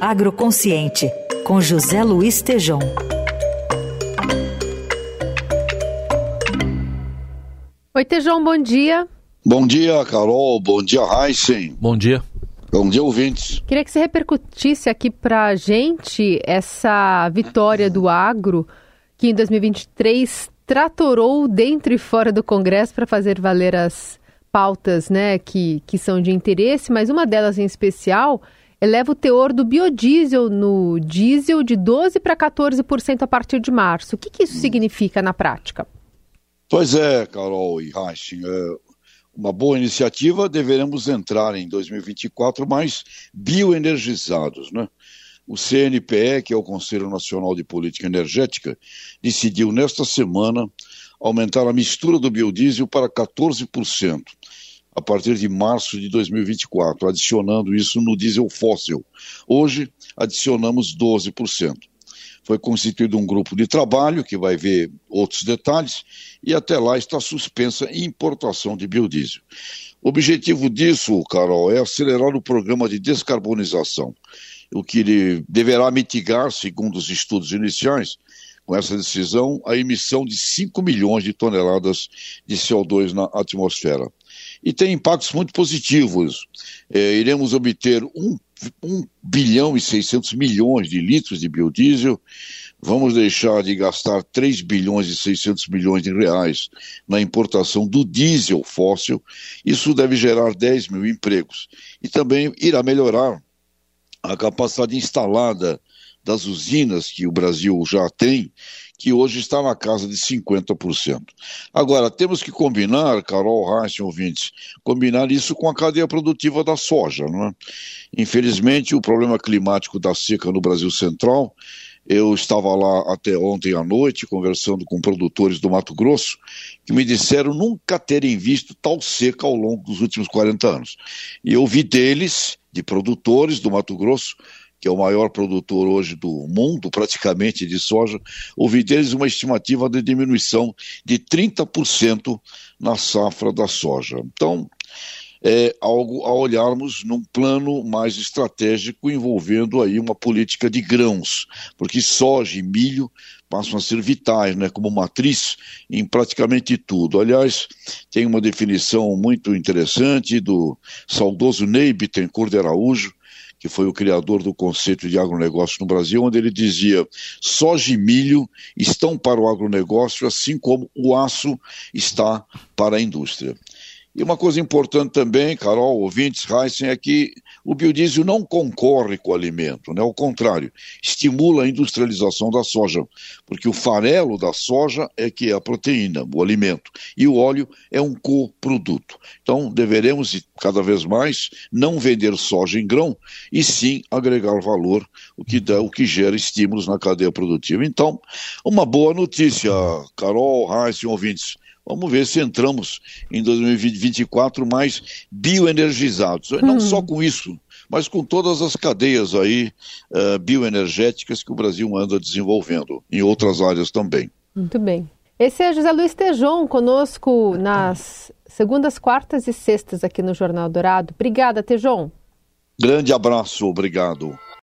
Agroconsciente, com José Luiz Tejom. Oi, Tejão, bom dia. Bom dia, Carol. Bom dia, Heisen. Bom dia. Bom dia, ouvintes. Queria que você repercutisse aqui para a gente essa vitória do agro, que em 2023 tratorou dentro e fora do Congresso para fazer valer as pautas né, que, que são de interesse, mas uma delas em especial eleva o teor do biodiesel no diesel de 12% para 14% a partir de março. O que, que isso significa na prática? Pois é, Carol e Heischen, é uma boa iniciativa, deveremos entrar em 2024 mais bioenergizados, né? O CNPE, que é o Conselho Nacional de Política Energética, decidiu nesta semana aumentar a mistura do biodiesel para 14% a partir de março de 2024, adicionando isso no diesel fóssil. Hoje, adicionamos 12%. Foi constituído um grupo de trabalho que vai ver outros detalhes e até lá está suspensa a importação de biodiesel. O objetivo disso, Carol, é acelerar o programa de descarbonização, o que deverá mitigar, segundo os estudos iniciais, com essa decisão, a emissão de 5 milhões de toneladas de CO2 na atmosfera. E tem impactos muito positivos. É, iremos obter 1 1 bilhão e 600 milhões de litros de biodiesel, vamos deixar de gastar 3 bilhões e 600 milhões de reais na importação do diesel fóssil, isso deve gerar 10 mil empregos. E também irá melhorar a capacidade instalada das usinas que o Brasil já tem que hoje está na casa de 50%. Agora, temos que combinar, Carol Reis, ouvintes, combinar isso com a cadeia produtiva da soja. Não é? Infelizmente, o problema climático da seca no Brasil Central, eu estava lá até ontem à noite conversando com produtores do Mato Grosso que me disseram nunca terem visto tal seca ao longo dos últimos 40 anos. E eu vi deles, de produtores do Mato Grosso, que é o maior produtor hoje do mundo, praticamente, de soja, ouvi deles uma estimativa de diminuição de 30% na safra da soja. Então, é algo a olharmos num plano mais estratégico envolvendo aí uma política de grãos, porque soja e milho passam a ser vitais, né, como matriz em praticamente tudo. Aliás, tem uma definição muito interessante do saudoso Ney Bittencourt de Araújo, que foi o criador do conceito de agronegócio no Brasil, onde ele dizia: soja e milho estão para o agronegócio, assim como o aço está para a indústria. E uma coisa importante também, Carol, ouvintes, Heisen, é que o biodiesel não concorre com o alimento, né? ao contrário, estimula a industrialização da soja, porque o farelo da soja é que é a proteína, o alimento, e o óleo é um coproduto. Então, deveremos cada vez mais não vender soja em grão, e sim agregar valor, o que, dá, o que gera estímulos na cadeia produtiva. Então, uma boa notícia, Carol, Heisen, ouvintes Vamos ver se entramos em 2024 mais bioenergizados. Hum. Não só com isso, mas com todas as cadeias aí uh, bioenergéticas que o Brasil anda desenvolvendo, em outras áreas também. Muito bem. Esse é José Luiz Tejon, conosco nas segundas, quartas e sextas aqui no Jornal Dourado. Obrigada, Tejon. Grande abraço, obrigado.